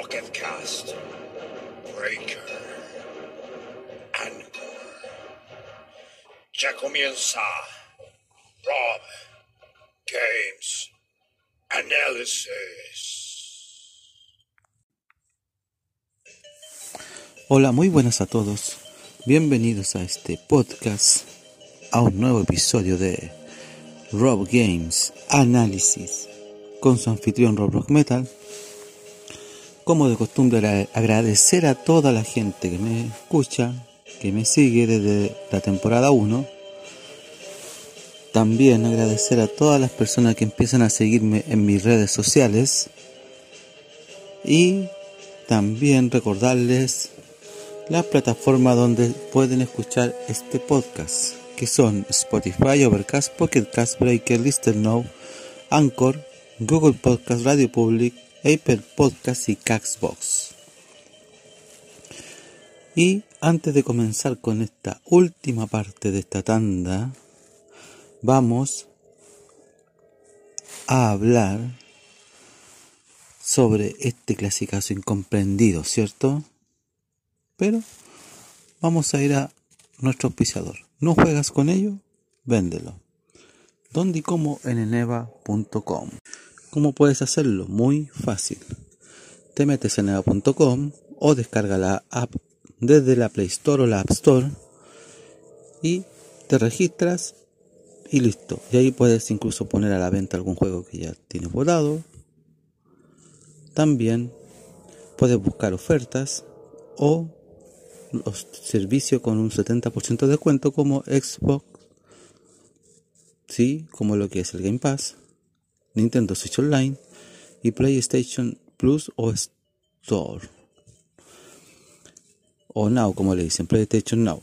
Pocket Cast, Breaker, Anchor. Ya comienza Rob Games Analysis. Hola, muy buenas a todos. Bienvenidos a este podcast, a un nuevo episodio de Rob Games Análisis con su anfitrión Rob Rock Metal. Como de costumbre, agradecer a toda la gente que me escucha, que me sigue desde la temporada 1. También agradecer a todas las personas que empiezan a seguirme en mis redes sociales. Y también recordarles la plataforma donde pueden escuchar este podcast, que son Spotify, Overcast, Pocket Cast, Breaker, Anchor, Google Podcast, Radio Public, Apple Podcast y Caxbox. Y antes de comenzar con esta última parte de esta tanda, vamos a hablar sobre este clasicazo incomprendido, ¿cierto? Pero vamos a ir a nuestro auspiciador. ¿No juegas con ello? Véndelo. ¿Dónde y cómo? En eneva.com. ¿Cómo puedes hacerlo? Muy fácil. Te metes en eneva.com o descarga la app desde la Play Store o la App Store y te registras y listo. Y ahí puedes incluso poner a la venta algún juego que ya tienes votado. También puedes buscar ofertas o los servicios con un 70% de descuento como Xbox, sí, como lo que es el Game Pass, Nintendo Switch Online y PlayStation Plus o Store. O Now, como le dicen, PlayStation Now.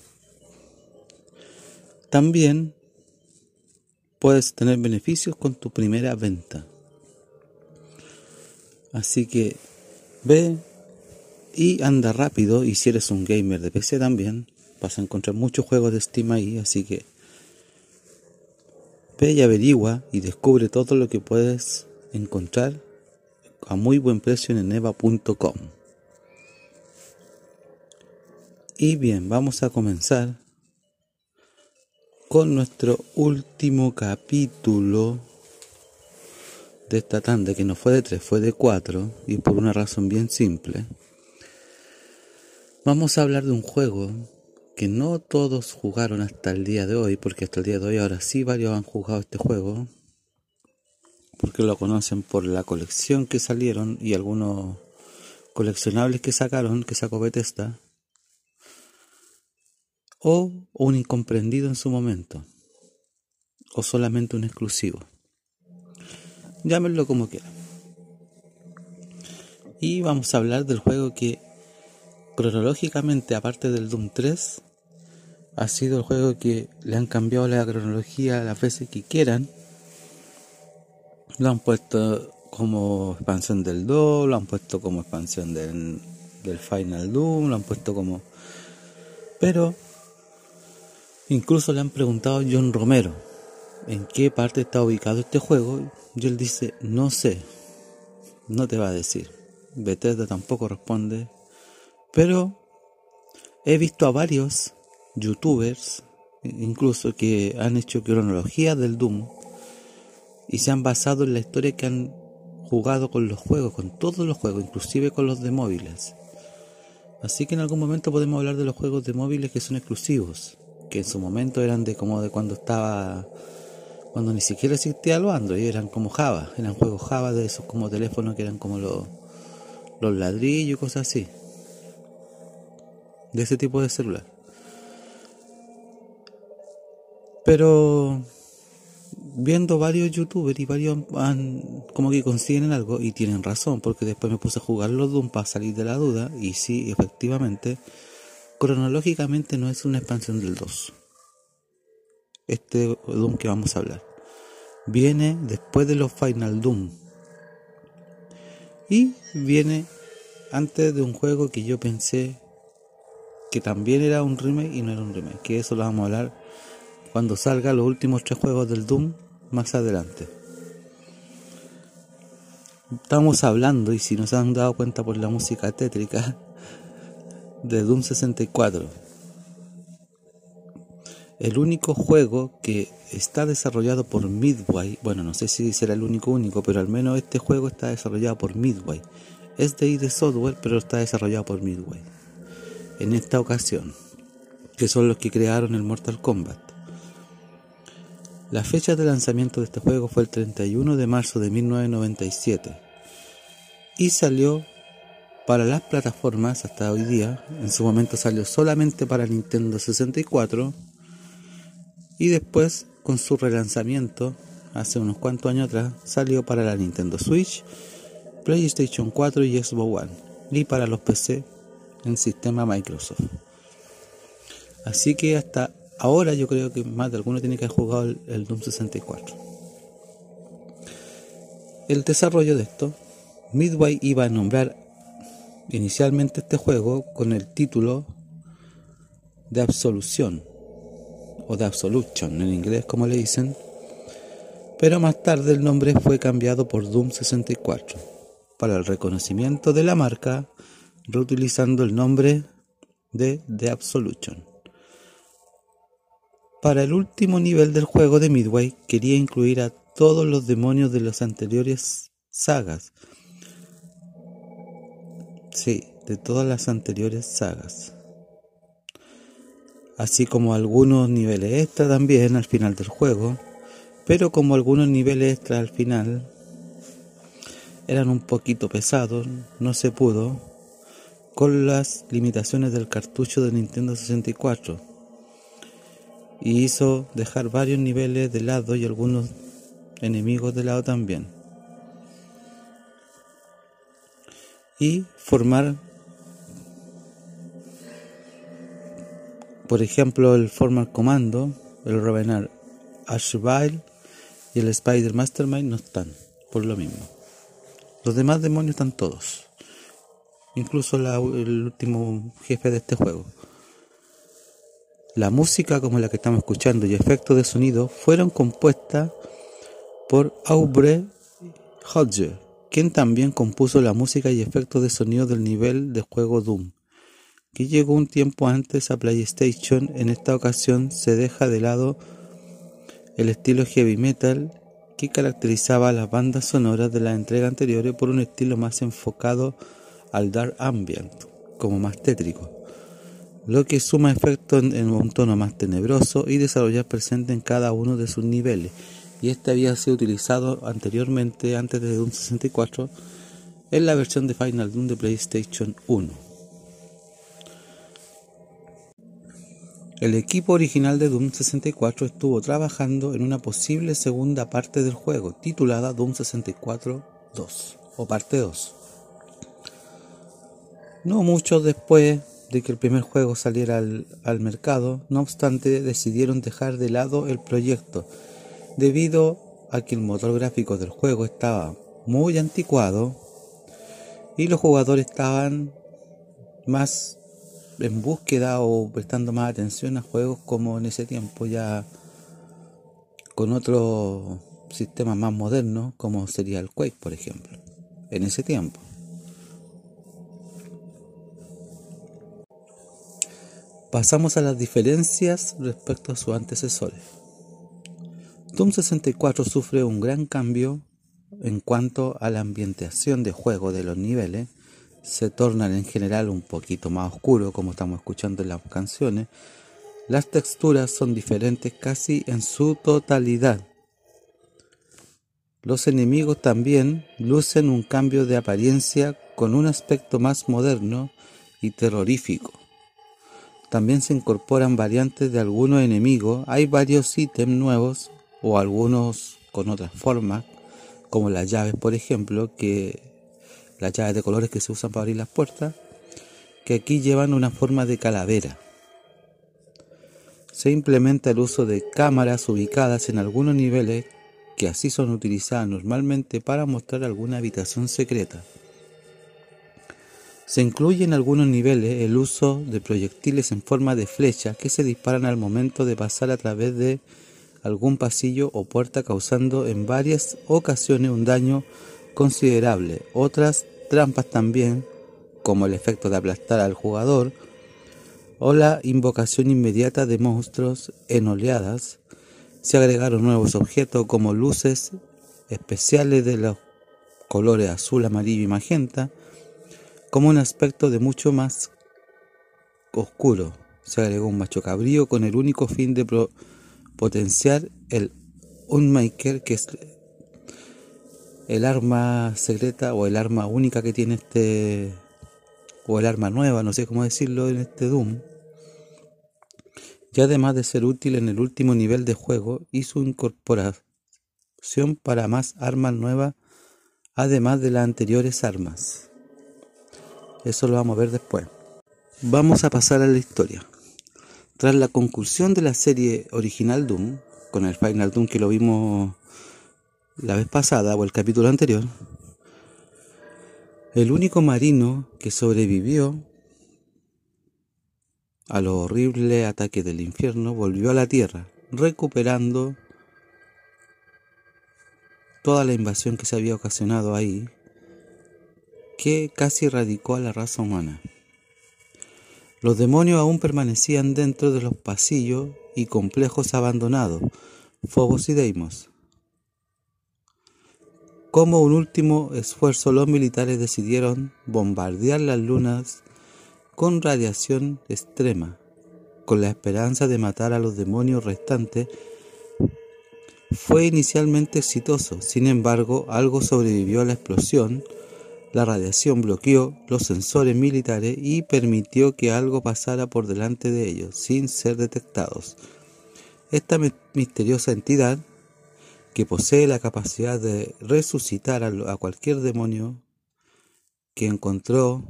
También puedes tener beneficios con tu primera venta. Así que ve y anda rápido y si eres un gamer de PC también vas a encontrar muchos juegos de Steam ahí, así que ve y averigua y descubre todo lo que puedes encontrar a muy buen precio en eneva.com. Y bien, vamos a comenzar con nuestro último capítulo de esta tanda que no fue de 3, fue de 4 y por una razón bien simple. Vamos a hablar de un juego que no todos jugaron hasta el día de hoy, porque hasta el día de hoy ahora sí varios han jugado este juego, porque lo conocen por la colección que salieron y algunos coleccionables que sacaron, que sacó Bethesda, o un incomprendido en su momento, o solamente un exclusivo. Llámenlo como quieran. Y vamos a hablar del juego que cronológicamente, aparte del Doom 3, ha sido el juego que le han cambiado la cronología las veces que quieran. Lo han puesto como expansión del 2, lo han puesto como expansión del, del Final Doom, lo han puesto como... Pero incluso le han preguntado a John Romero en qué parte está ubicado este juego y él dice, no sé, no te va a decir. Bethesda tampoco responde, pero he visto a varios youtubers, incluso que han hecho cronología del Doom y se han basado en la historia que han jugado con los juegos, con todos los juegos, inclusive con los de móviles. Así que en algún momento podemos hablar de los juegos de móviles que son exclusivos, que en su momento eran de como de cuando estaba cuando ni siquiera existía los Android, eran como Java, eran juegos Java de esos como teléfonos que eran como los, los ladrillos y cosas así. De ese tipo de celular. Pero viendo varios youtubers y varios han, como que consiguen algo y tienen razón, porque después me puse a jugar los Doom para salir de la duda y sí, efectivamente, cronológicamente no es una expansión del 2 este Doom que vamos a hablar. Viene después de los Final Doom. Y viene antes de un juego que yo pensé que también era un remake y no era un remake. Que eso lo vamos a hablar cuando salga los últimos tres juegos del Doom más adelante. Estamos hablando, y si nos han dado cuenta por la música tétrica, de Doom 64 el único juego que está desarrollado por Midway, bueno, no sé si será el único único, pero al menos este juego está desarrollado por Midway. Es de ID Software, pero está desarrollado por Midway. En esta ocasión, que son los que crearon el Mortal Kombat. La fecha de lanzamiento de este juego fue el 31 de marzo de 1997 y salió para las plataformas hasta hoy día. En su momento salió solamente para Nintendo 64 y después, con su relanzamiento, hace unos cuantos años atrás, salió para la Nintendo Switch, PlayStation 4 y Xbox One, y para los PC en sistema Microsoft. Así que hasta ahora yo creo que más de alguno tiene que haber jugado el, el Doom 64. El desarrollo de esto, Midway iba a nombrar inicialmente este juego con el título de Absolución o de Absolution en inglés como le dicen, pero más tarde el nombre fue cambiado por Doom 64 para el reconocimiento de la marca reutilizando el nombre de The Absolution. Para el último nivel del juego de Midway quería incluir a todos los demonios de las anteriores sagas. Sí, de todas las anteriores sagas así como algunos niveles extra también al final del juego, pero como algunos niveles extra al final eran un poquito pesados, no se pudo con las limitaciones del cartucho de Nintendo 64 y hizo dejar varios niveles de lado y algunos enemigos de lado también. Y formar Por ejemplo, el Formal Commando, el Revenar Ashvile y el Spider Mastermind no están, por lo mismo. Los demás demonios están todos, incluso el último jefe de este juego. La música como la que estamos escuchando y efectos de sonido fueron compuestas por Aubrey Hodge, quien también compuso la música y efectos de sonido del nivel de juego Doom que llegó un tiempo antes a PlayStation, en esta ocasión se deja de lado el estilo heavy metal que caracterizaba a las bandas sonoras de las entregas anteriores por un estilo más enfocado al dark ambient, como más tétrico, lo que suma efecto en un tono más tenebroso y desarrollar presente en cada uno de sus niveles. Y este había sido utilizado anteriormente, antes de Doom 64, en la versión de Final Doom de PlayStation 1. El equipo original de Doom 64 estuvo trabajando en una posible segunda parte del juego, titulada Doom 64 2 o parte 2. No mucho después de que el primer juego saliera al, mercado, no obstante decidieron dejar de lado el proyecto debido a que el motor gráfico del juego estaba muy anticuado y los jugadores estaban más en búsqueda o prestando más atención a juegos como en ese tiempo ya con otro sistema más moderno como sería el Quake por ejemplo en ese tiempo pasamos a las diferencias respecto a sus antecesores Doom 64 sufre un gran cambio en cuanto a la ambientación de juego de los niveles, se tornan en general un poquito más oscuros, como estamos escuchando en las canciones. Las texturas son diferentes casi en su totalidad. Los enemigos también lucen un cambio de apariencia con un aspecto más moderno y terrorífico. También se incorporan variantes de algunos enemigos. Hay varios ítems nuevos o algunos con otras formas, como las llaves, por ejemplo, que las llaves de colores que se usan para abrir las puertas, que aquí llevan una forma de calavera. Se implementa el uso de cámaras ubicadas en algunos niveles que así son utilizadas normalmente para mostrar alguna habitación secreta. Se incluye en algunos niveles el uso de proyectiles en forma de flecha que se disparan al momento de pasar a través de algún pasillo o puerta causando en varias ocasiones un daño considerable. Otras trampas también, como el efecto de aplastar al jugador o la invocación inmediata de monstruos en oleadas, se agregaron nuevos objetos como luces especiales de los colores azul, amarillo y magenta, como un aspecto de mucho más oscuro. Se agregó un macho cabrío con el único fin de potenciar el Unmaker, que es el arma secreta o el arma única que tiene este, o el arma nueva, no sé cómo decirlo en este Doom y además de ser útil en el último nivel de juego y su incorporación para más armas nuevas además de las anteriores armas. Eso lo vamos a ver después. Vamos a pasar a la historia. Tras la conclusión de la serie original Doom, con el Final Doom que lo vimos la vez pasada o el capítulo anterior, el único marino que sobrevivió a los horribles ataques del infierno, volvió a la tierra, recuperando toda la invasión que se había ocasionado ahí, que casi erradicó a la raza humana. Los demonios aún permanecían dentro de los pasillos y complejos abandonados, Phobos y Deimos. Como un último esfuerzo, los militares decidieron bombardear las lunas con radiación extrema, con la esperanza de matar a los demonios restantes, fue inicialmente exitoso. Sin embargo, algo sobrevivió a la explosión. La radiación bloqueó los sensores militares y permitió que algo pasara por delante de ellos sin ser detectados. Esta misteriosa entidad, que posee la capacidad de resucitar a cualquier demonio que encontró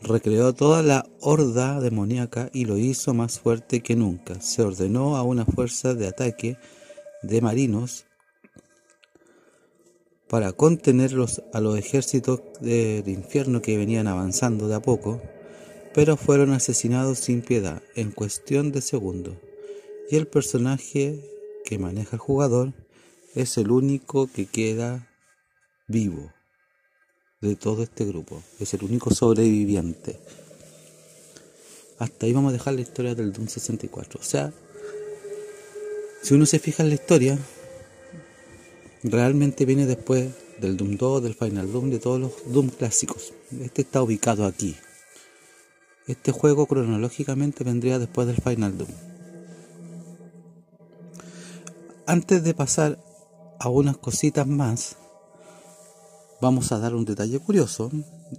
recreó toda la horda demoníaca y lo hizo más fuerte que nunca. Se ordenó a una fuerza de ataque de marinos para contener a los ejércitos del infierno que venían avanzando de a poco, pero fueron asesinados sin piedad en cuestión de segundos. Y el personaje que maneja el jugador es el único que queda vivo de todo este grupo. Es el único sobreviviente. Hasta ahí vamos a dejar la historia del Doom 64. O sea, si uno se fija en la historia, realmente viene después del Doom 2, del Final Doom, de todos los Doom clásicos. Este está ubicado aquí. Este juego cronológicamente vendría después del Final Doom. Antes de pasar a unas cositas más, vamos a dar un detalle curioso,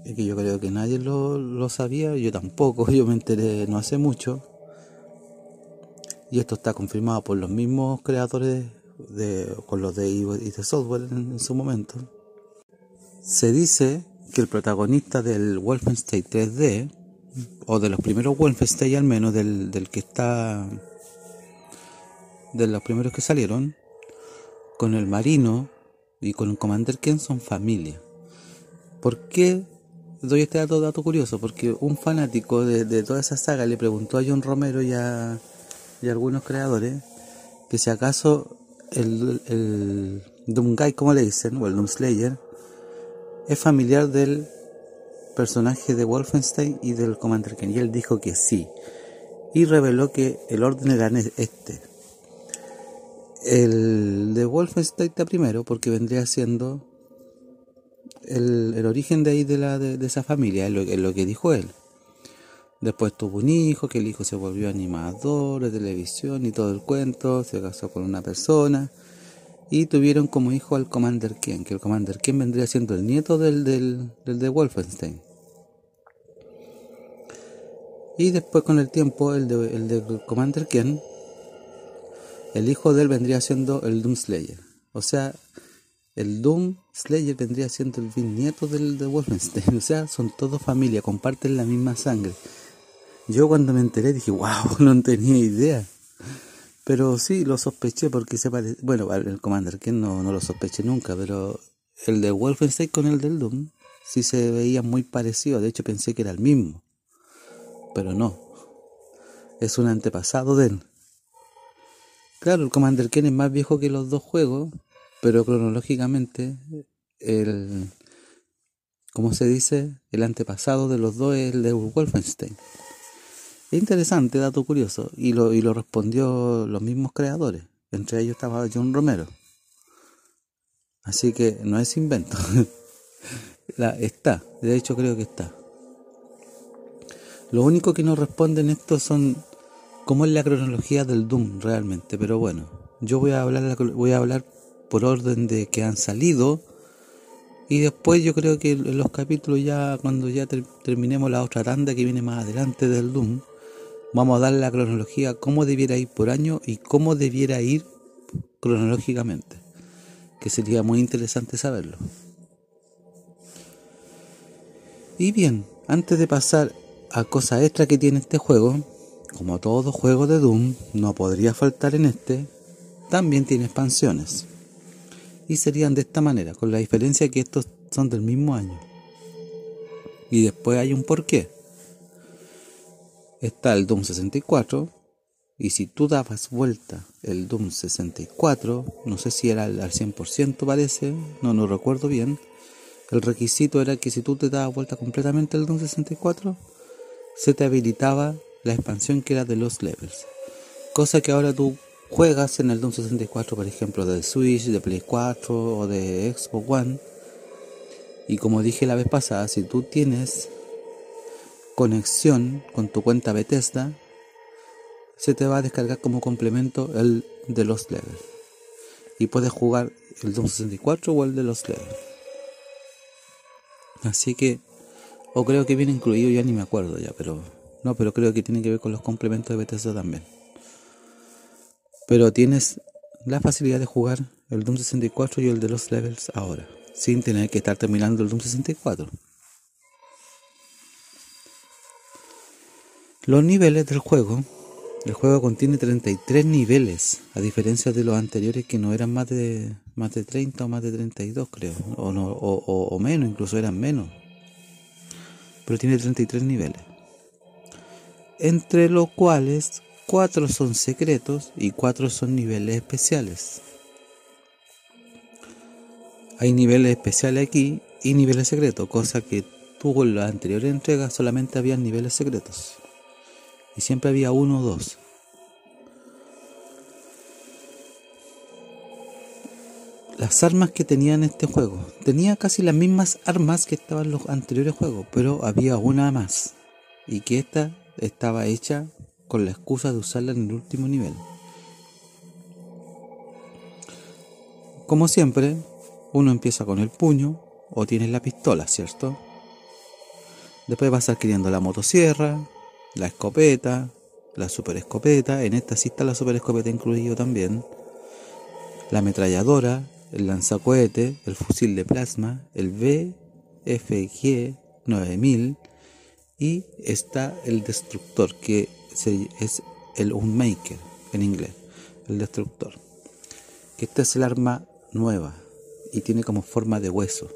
que yo creo que nadie lo, sabía, yo tampoco, yo me enteré no hace mucho, y esto está confirmado por los mismos creadores de, con los de y de software en, su momento. Se dice que el protagonista del Wolfenstein 3D, o de los primeros Wolfenstein al menos, del, del que está, de los primeros que salieron, con el marino y con el Commander Ken son familia. ¿Por qué doy este dato, dato curioso? Porque un fanático de, toda esa saga le preguntó a John Romero y a, algunos creadores que si acaso el, el como le dicen, o el Doomslayer, es familiar del personaje de Wolfenstein y del Commander Ken. Y él dijo que sí. Y reveló que el orden era este El de Wolfenstein está primero porque vendría siendo el, el origen de ahí de, la, de, esa familia, es lo, es lo, que dijo él. Después tuvo un hijo, que el hijo se volvió animador de televisión y todo el cuento, se casó con una persona y tuvieron como hijo al Commander Ken, que el Commander Ken vendría siendo el nieto del, del, del de Wolfenstein. Y después con el tiempo el de, el de Commander Ken, el hijo de él vendría siendo el Doom Slayer. O sea, el Doom Slayer vendría siendo el bisnieto del de Wolfenstein. O sea, son todos familia, comparten la misma sangre. Yo cuando me enteré dije, wow, no tenía idea. Pero sí, lo sospeché porque se parece... Bueno, el Commander Ken no, no lo sospeché nunca, pero el de Wolfenstein con el del Doom sí se veía muy parecido. De hecho pensé que era el mismo pero no. Es un antepasado de él. Claro, el Commander Ken es más viejo que los dos juegos, pero cronológicamente el ¿cómo se dice? El antepasado de los dos es el de Wolfenstein. Es interesante, dato curioso, y lo, y lo respondió los mismos creadores. Entre ellos estaba John Romero. Así que no es invento. La, está, de hecho creo que está. Lo único que nos responden esto son cómo es la cronología del Doom realmente, pero bueno, yo voy a hablar voy a hablar por orden de que han salido y después yo creo que los capítulos ya cuando ya terminemos la otra tanda que viene más adelante del Doom, vamos a dar la cronología cómo debiera ir por año y cómo debiera ir cronológicamente, que sería muy interesante saberlo. Y bien, antes de pasar a cosa extra que tiene este juego, como todo juego de Doom, no podría faltar en este, también tiene expansiones. Y serían de esta manera, con la diferencia que estos son del mismo año. Y después hay un porqué. Está el Doom 64, y si tú dabas vuelta el Doom 64, no sé si era al 100% parece, no, no recuerdo bien, el requisito era que si tú te dabas vuelta completamente el Doom 64, se te habilitaba la expansión que era de los levels. Cosa que ahora tú juegas en el Doom 64, por ejemplo, del Switch, de Play 4 o de Xbox One. Y como dije la vez pasada, si tú tienes conexión con tu cuenta Bethesda, se te va a descargar como complemento el de los levels. Y puedes jugar el Doom 64 o el de los levels. Así que o creo que viene incluido, ya ni me acuerdo ya, pero no, pero creo que tiene que ver con los complementos de Bethesda también. Pero tienes la facilidad de jugar el Doom 64 y el de los levels ahora, sin tener que estar terminando el Doom 64. Los niveles del juego, el juego contiene 33 niveles, a diferencia de los anteriores que no eran más de más de 30 o más de 32 creo, o, no, o, o menos, incluso eran menos pero tiene 33 niveles, entre los cuales 4 son secretos y 4 son niveles especiales. Hay niveles especiales aquí y niveles secretos, cosa que tuvo en la anterior entrega solamente había niveles secretos. Y siempre había uno o dos. las armas que tenía en este juego. Tenía casi las mismas armas que estaban en los anteriores juegos, pero había una más. Y que esta estaba hecha con la excusa de usarla en el último nivel. Como siempre, uno empieza con el puño o tienes la pistola, ¿cierto? Después vas adquiriendo la motosierra, la escopeta, la super escopeta. En esta sí está la super escopeta incluido también. La ametralladora, el lanzacohete, el fusil de plasma, el BFG 9000 y está el destructor que es el Unmaker en inglés, el destructor. Esta es el arma nueva y tiene como forma de hueso.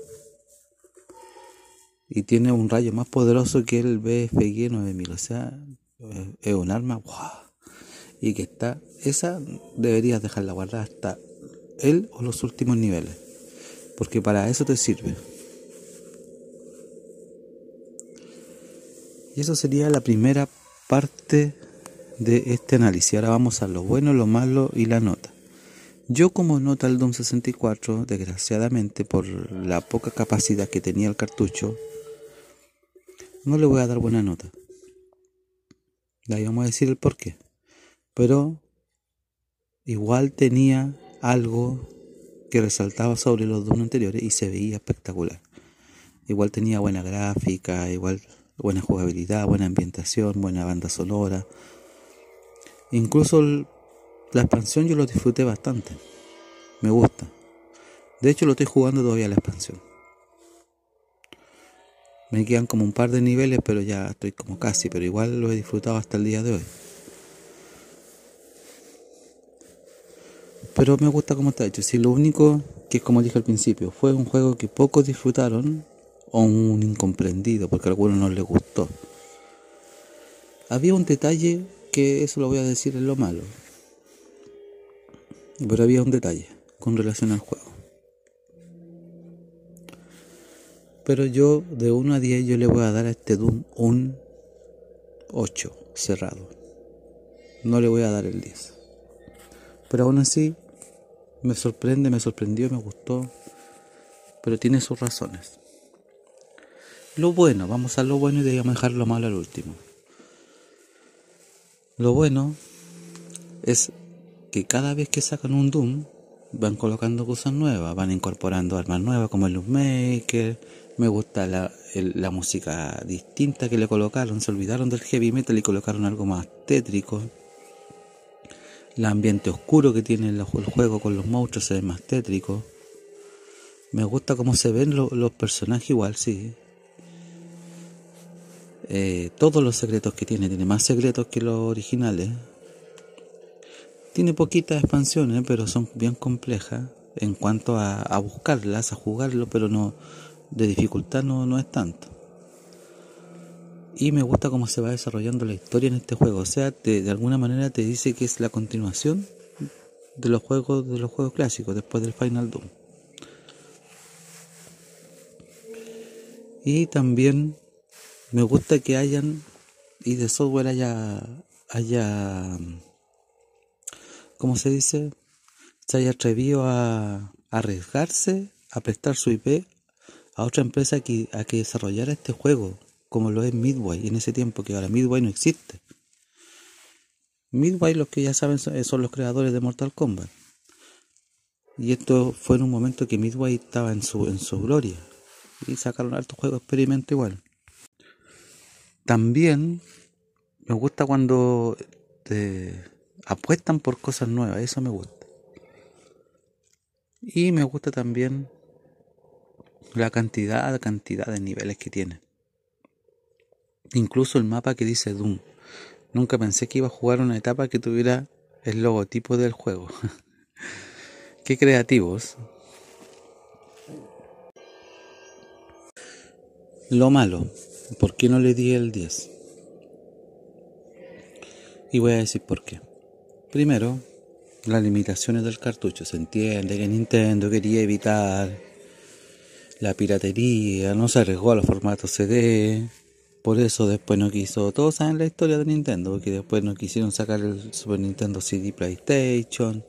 Y tiene un rayo más poderoso que el BFG 9000, o sea, es un arma y que está, esa deberías dejarla guardada hasta él o los últimos niveles, porque para eso te sirve. Y eso sería la primera parte de este análisis. Ahora vamos a lo bueno, lo malo y la nota. Yo como nota el Doom 64, desgraciadamente por la poca capacidad que tenía el cartucho, no le voy a dar buena nota. ahí vamos a decir el por qué. Pero igual tenía algo que resaltaba sobre los dos anteriores y se veía espectacular. Igual tenía buena gráfica, igual buena jugabilidad, buena ambientación, buena banda sonora. Incluso la expansión yo lo disfruté bastante. Me gusta. De hecho lo estoy jugando todavía la expansión. Me quedan como un par de niveles, pero ya estoy como casi, pero igual lo he disfrutado hasta el día de hoy. Pero me gusta cómo está hecho. Si lo único que, como dije al principio, fue un juego que pocos disfrutaron o un incomprendido, porque a algunos no les gustó. Había un detalle que eso lo voy a decir en lo malo. Pero había un detalle con relación al juego. Pero yo de 1 a 10 yo le voy a dar a este Doom un 8 cerrado. No le voy a dar el 10. Pero aún así me sorprende, me sorprendió, me gustó. Pero tiene sus razones. Lo bueno, vamos a lo bueno y debemos dejar lo malo al último. Lo bueno es que cada vez que sacan un Doom van colocando cosas nuevas, van incorporando armas nuevas como el Loop Maker, me gusta la, la, música distinta que le colocaron. Se olvidaron del heavy metal y colocaron algo más tétrico. El ambiente oscuro que tiene el, juego con los monstruos se ve más tétrico. Me gusta cómo se ven los personajes igual, sí. Eh, todos los secretos que tiene, tiene más secretos que los originales. Tiene poquitas expansiones, pero son bien complejas en cuanto a, a buscarlas, a jugarlo, pero no, de dificultad no, no es tanto. Y me gusta cómo se va desarrollando la historia en este juego. O sea, de alguna manera te dice que es la continuación de los juegos de los juegos clásicos después del Final Doom. Y también me gusta que hayan y de software haya haya ¿cómo se dice? se haya atrevido a arriesgarse a prestar su IP a otra empresa que, a que desarrollara este juego, como lo es Midway, en ese tiempo que ahora Midway no existe. Midway, los que ya saben, son, los creadores de Mortal Kombat. Y esto fue en un momento que Midway estaba en su, en su gloria. Y sacaron alto juego experimento igual. También me gusta cuando te apuestan por cosas nuevas, eso me gusta. Y me gusta también la cantidad, cantidad de niveles que tiene. Incluso el mapa que dice Doom. Nunca pensé que iba a jugar una etapa que tuviera el logotipo del juego. Qué creativos. Lo malo, ¿por qué no le di el 10? Y voy a decir por qué. Primero, las limitaciones del cartucho. Se entiende que Nintendo quería evitar la piratería, no se arriesgó a los formatos CD, por eso después no quiso, todos saben la historia de Nintendo, porque después no quisieron sacar el Super Nintendo CD PlayStation,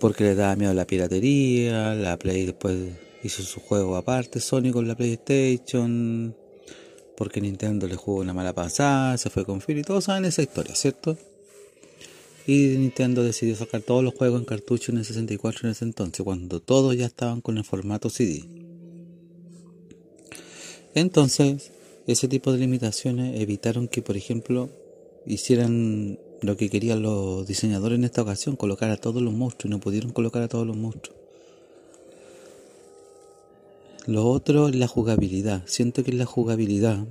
porque le daba miedo la piratería, la Play después hizo su juego aparte, Sony con la PlayStation, porque Nintendo le jugó una mala pasada, se fue con Phil y todos saben esa historia, ¿cierto? Y Nintendo decidió sacar todos los juegos en cartucho en el 64 en ese entonces, cuando todos ya estaban con el formato CD. Entonces, ese tipo de limitaciones evitaron que, por ejemplo, hicieran lo que querían los diseñadores en esta ocasión, colocar a todos los monstruos, y no pudieron colocar a todos los monstruos. Lo otro es la jugabilidad. Siento que la jugabilidad,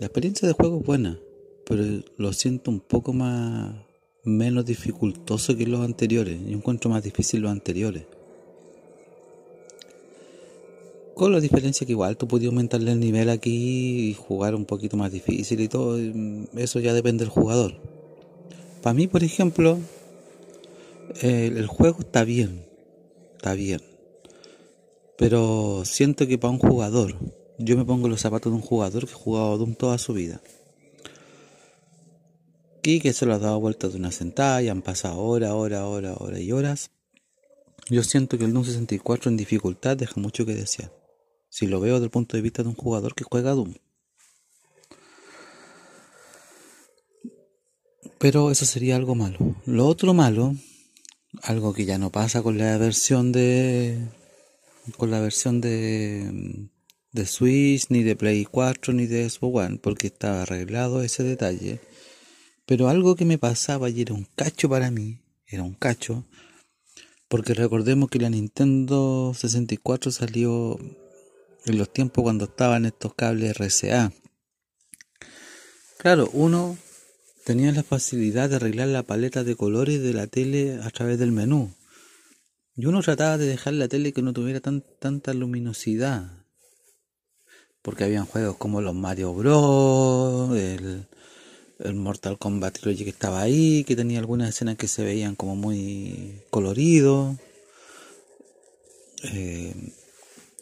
la experiencia de juego es buena, pero lo siento un poco más menos dificultoso que los anteriores. Yo encuentro más difícil los anteriores. Con la diferencia que igual tú podías aumentarle el nivel aquí y jugar un poquito más difícil y todo. Eso ya depende del jugador. Para mí, por ejemplo, el juego está bien. Está bien. Pero siento que para un jugador, yo me pongo los zapatos de un jugador que ha jugado Doom toda su vida que se lo ha dado vuelta de una sentada y han pasado horas, horas, horas, horas y horas. Yo siento que el Doom 64 en dificultad deja mucho que desear. Si lo veo desde el punto de vista de un jugador que juega Doom. Pero eso sería algo malo. Lo otro malo, algo que ya no pasa con la versión de con la versión de de Switch, ni de Play 4, ni de Xbox One, porque estaba arreglado ese detalle. Pero algo que me pasaba y era un cacho para mí, era un cacho, porque recordemos que la Nintendo 64 salió en los tiempos cuando estaban estos cables RCA. Claro, uno tenía la facilidad de arreglar la paleta de colores de la tele a través del menú. Y uno trataba de dejar la tele que no tuviera tan, tanta luminosidad porque habían juegos como los Mario Bros, el, Mortal Kombat Trilogy que estaba ahí, que tenía algunas escenas que se veían como muy coloridos. Eh,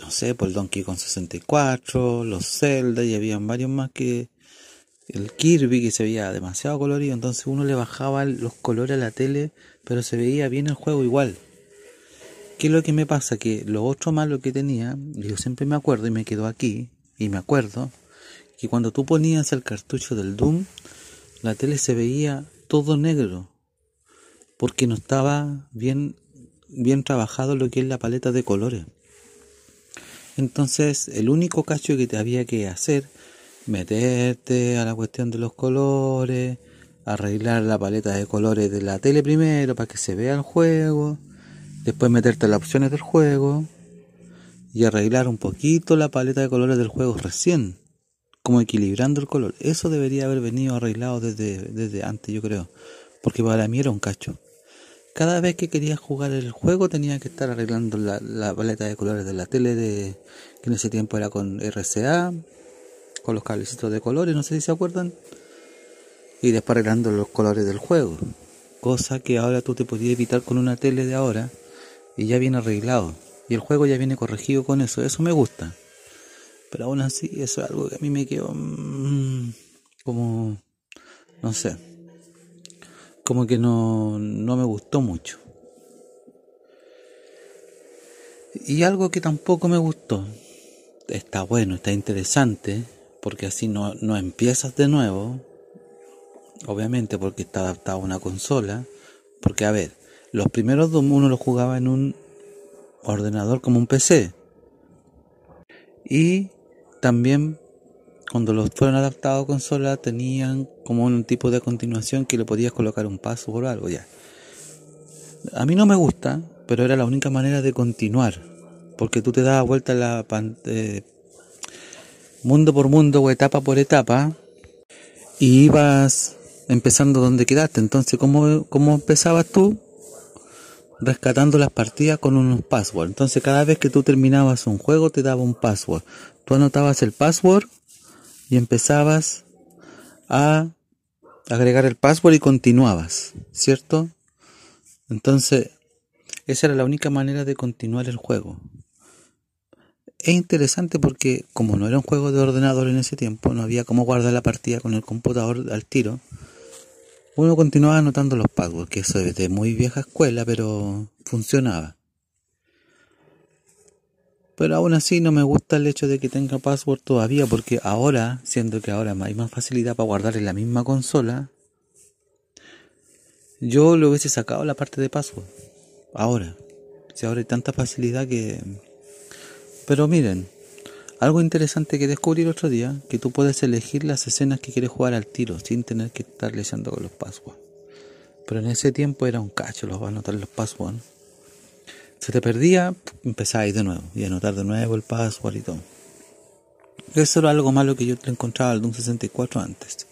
no sé, por el Donkey Kong 64, los Zelda, y habían varios más que el Kirby que se veía demasiado colorido, entonces uno le bajaba los colores a la tele, pero se veía bien el juego igual. ¿Qué es lo que me pasa? Que lo otro malo que tenía, yo siempre me acuerdo y me quedo aquí, y me acuerdo que cuando tú ponías el cartucho del Doom, la tele se veía todo negro, porque no estaba bien, bien trabajado lo que es la paleta de colores. Entonces, el único cacho que te había que hacer, meterte a la cuestión de los colores, arreglar la paleta de colores de la tele primero para que se vea el juego, después meterte las opciones del juego, y arreglar un poquito la paleta de colores del juego recién, como equilibrando el color. Eso debería haber venido arreglado desde, desde antes, yo creo, porque para mí era un cacho. Cada vez que quería jugar el juego tenía que estar arreglando la, la paleta de colores de la tele, de, que en ese tiempo era con RCA, con los cablecitos de colores, no sé si se acuerdan, y después arreglando los colores del juego. Cosa que ahora tú te podías evitar con una tele de ahora y ya viene arreglado. Y el juego ya viene corregido con eso. Eso me gusta. Pero aún así, eso es algo que a mí me quedó mm, como, no sé, como que no, no me gustó mucho. Y algo que tampoco me gustó, está bueno, está interesante, porque así no, no empiezas de nuevo, obviamente porque está adaptado a una consola, porque a ver, los primeros dos uno los jugaba en un ordenador como un PC. Y también cuando los fueron adaptados a consola tenían como un tipo de continuación que le podías colocar un paso o algo ya. A mí no me gusta, pero era la única manera de continuar, porque tú te dabas vuelta la eh, mundo por mundo o etapa por etapa y ibas empezando donde quedaste. Entonces, ¿cómo, cómo empezabas tú? Rescatando las partidas con unos passwords. Entonces cada vez que tú terminabas un juego te daba un password. Tú anotabas el password y empezabas a agregar el password y continuabas, ¿cierto? Entonces esa era la única manera de continuar el juego. Es interesante porque como no era un juego de ordenador en ese tiempo, no había cómo guardar la partida con el computador al tiro uno continuaba anotando los passwords, que eso es de muy vieja escuela, pero funcionaba. Pero aún así no me gusta el hecho de que tenga password todavía, porque ahora, siendo que ahora hay más facilidad para guardar en la misma consola, yo le hubiese sacado la parte de password. Ahora. Si ahora hay tanta facilidad que... Pero miren, algo interesante que descubrí el otro día, que tú puedes elegir las escenas que quieres jugar al tiro, sin tener que estar leyendo con los passwords. Pero en ese tiempo era un cacho, los a anotar los passwords. Se te perdía, empezabas de nuevo, y anotar de nuevo el password y todo. Eso era algo malo que yo te encontraba al Doom 64 antes.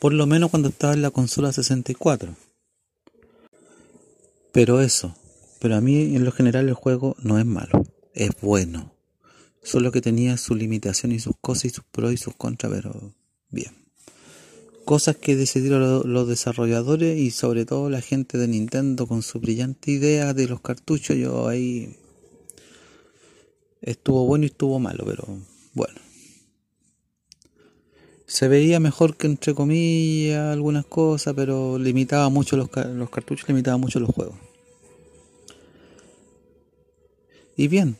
Por lo menos cuando estaba en la consola 64. Pero eso, pero a mí en lo general el juego no es malo, es bueno Solo que tenía su limitación y sus cosas y sus pros y sus contras, pero bien. Cosas que decidieron los desarrolladores y sobre todo la gente de Nintendo con su brillante idea de los cartuchos. Yo ahí estuvo bueno y estuvo malo, pero bueno. se veía mejor que entre comillas algunas cosas, pero limitaba mucho los, los cartuchos, limitaba mucho los juegos. Y bien,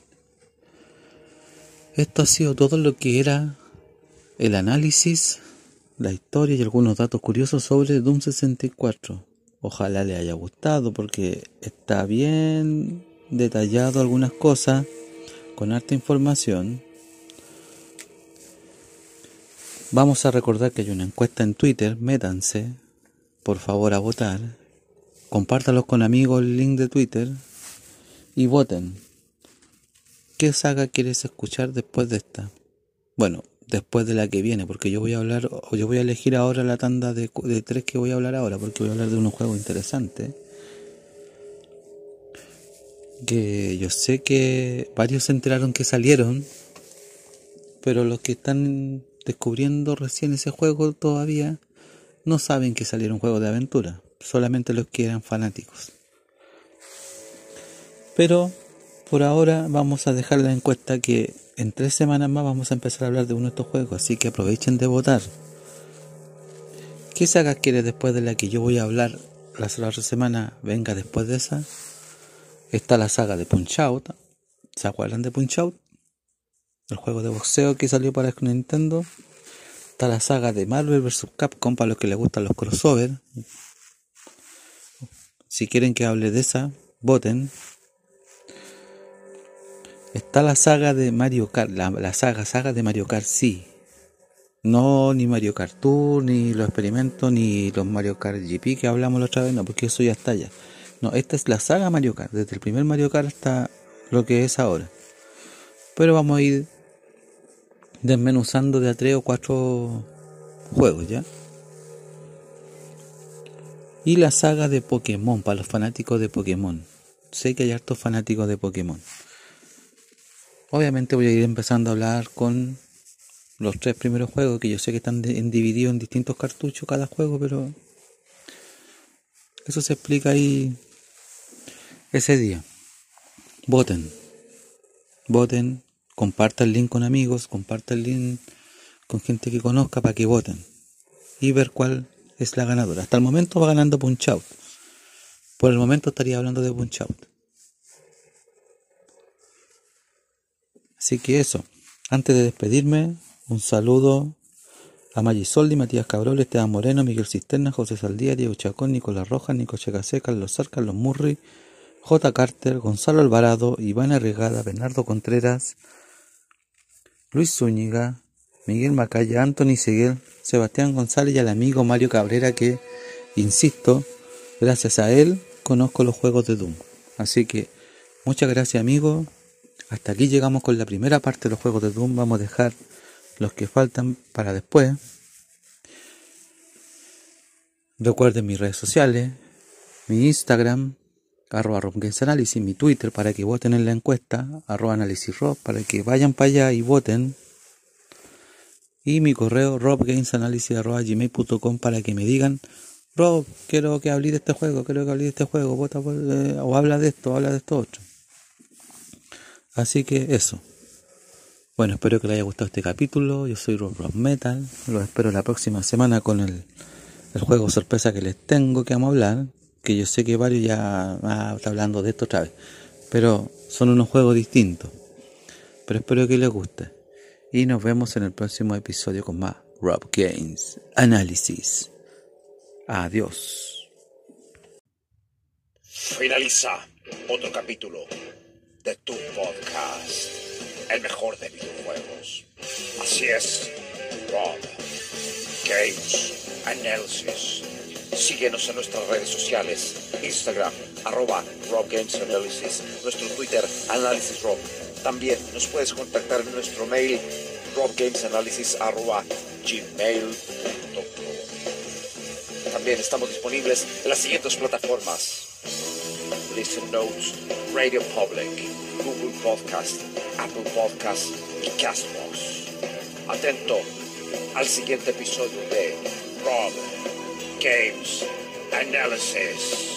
esto ha sido todo lo que era el análisis, la historia y algunos datos curiosos sobre Doom 64. Ojalá le haya gustado porque está bien detallado algunas cosas con harta información. Vamos a recordar que hay una encuesta en Twitter, métanse, por favor a votar, compártalos con amigos el link de Twitter y voten. ¿Qué saga quieres escuchar después de esta? Bueno, después de la que viene, porque yo voy a hablar, o yo voy a elegir ahora la tanda de, tres que voy a hablar ahora, porque voy a hablar de unos juegos interesantes. Que yo sé que varios se enteraron que salieron, pero los que están descubriendo recién ese juego todavía no saben que salieron juegos de aventura, solamente los que eran fanáticos. Pero por ahora vamos a dejar la encuesta que en tres semanas más vamos a empezar a hablar de uno de estos juegos, así que aprovechen de votar. ¿Qué saga quiere después de la que yo voy a hablar la otra semana? Venga después de esa. Está la saga de Punch Out. ¿Se acuerdan de Punch Out? El juego de boxeo que salió para Nintendo. Está la saga de Marvel vs. Capcom para los que les gustan los crossovers. Si quieren que hable de esa, voten. Está la saga de Mario Kart, la, saga, saga de Mario Kart, sí. No ni Mario Kart Tour, ni los experimentos, ni los Mario Kart GP que hablamos la otra vez, no, porque eso ya está ya. No, esta es la saga Mario Kart, desde el primer Mario Kart hasta lo que es ahora. Pero vamos a ir desmenuzando de a tres o cuatro juegos, ¿ya? Y la saga de Pokémon, para los fanáticos de Pokémon. Sé que hay hartos fanáticos de Pokémon. Obviamente voy a ir empezando a hablar con los tres primeros juegos que yo sé que están divididos en distintos cartuchos cada juego, pero eso se explica ahí ese día. Voten. Voten. Comparta el link con amigos, comparta el link con gente que conozca para que voten y ver cuál es la ganadora. Hasta el momento va ganando Punch Out. Por el momento estaría hablando de Punch Out. Así que eso, antes de despedirme, un saludo a Magisoldi, Matías Cabrol, Esteban Moreno, Miguel Cisterna, José Saldía, Diego Chacón, Nicolás Rojas, Nico Checasé, Carlos Sar, Carlos Murri, J. Carter, Gonzalo Alvarado, Iván Arregada, Bernardo Contreras, Luis Zúñiga, Miguel Macaya, Anthony Seguel, Sebastián González y al amigo Mario Cabrera que, insisto, gracias a él conozco los juegos de Doom. Así que muchas gracias amigo, hasta aquí llegamos con la primera parte de los juegos de Doom. Vamos a dejar los que faltan para después. Recuerden mis redes sociales, mi Instagram, arroba Analysis, mi Twitter para que voten en la encuesta, arroba Análisis Rob, para que vayan para allá y voten. Y mi correo robgamesanalysis.gmail.com para que me digan, Rob, quiero que hable de este juego, quiero que hable de este juego, vota eh, o habla de esto, habla de esto otro. Así que eso. Bueno, espero que les haya gustado este capítulo. Yo soy Rob Metal. Los espero la próxima semana con el, el, juego sorpresa que les tengo que vamos hablar. Que yo sé que varios ya ah, están hablando de esto otra vez. Pero son unos juegos distintos. Pero espero que les guste. Y nos vemos en el próximo episodio con más Rob Games Análisis. Adiós. Finaliza otro capítulo de tu podcast, el mejor de videojuegos. Así es, Rob Games Analysis. Síguenos en nuestras redes sociales, Instagram, arroba Rob Games Analysis, nuestro Twitter, Análisis Rob. También nos puedes contactar en nuestro mail, robgamesanalysis arroba gmail.com. También estamos disponibles en las siguientes plataformas. Listen Notes, Radio Public, Google Podcast, Apple Podcast y Castbox. Atento al siguiente episodio de Rob Games Analysis.